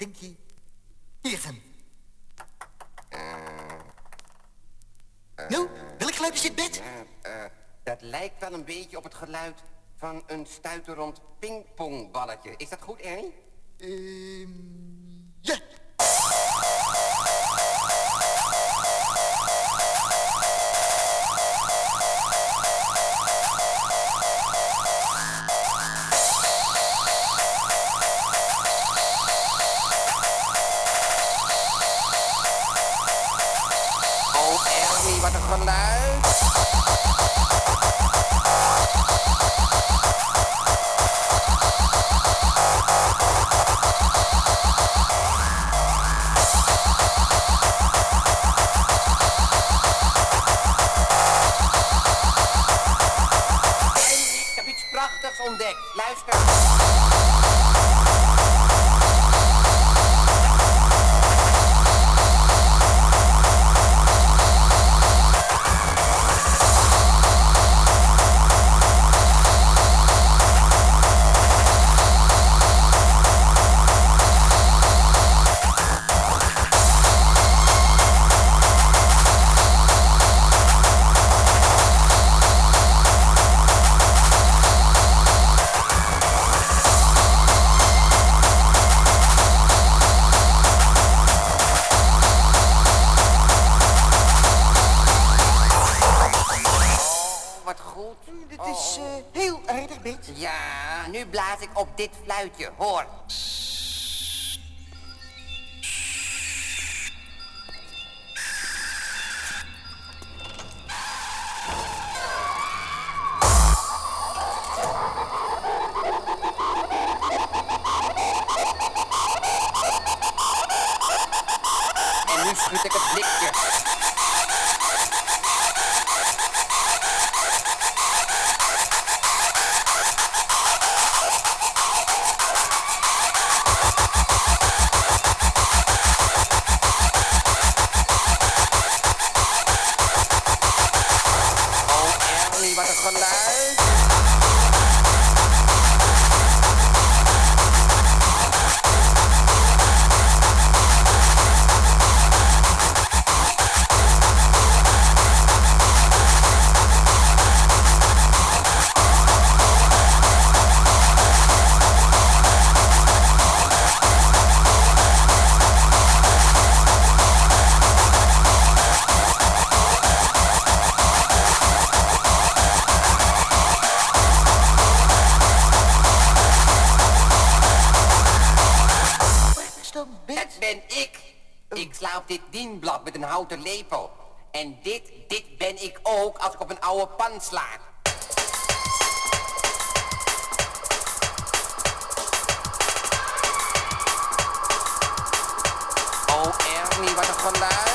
denk je? Hier is hem. nou, welk geluid is dit, Bert? Eh, dat lijkt wel een beetje op het geluid van een stuiterend pingpongballetje. Is dat goed, Ernie? Ehm. Wat een geluid. Ik heb iets prachtigs ontdekt. Luister. Goed. Dit is eh, heel aardig, Bert. Ja, nu blaas ik op dit fluitje. Hoor. En nu schud ik het blikje. Ernie, Bert? Dat ben ik. Ik sla op dit dienblad met een houten lepel. En dit, dit ben ik ook als ik op een oude pan sla. Oh, Ernie, wat een geluid.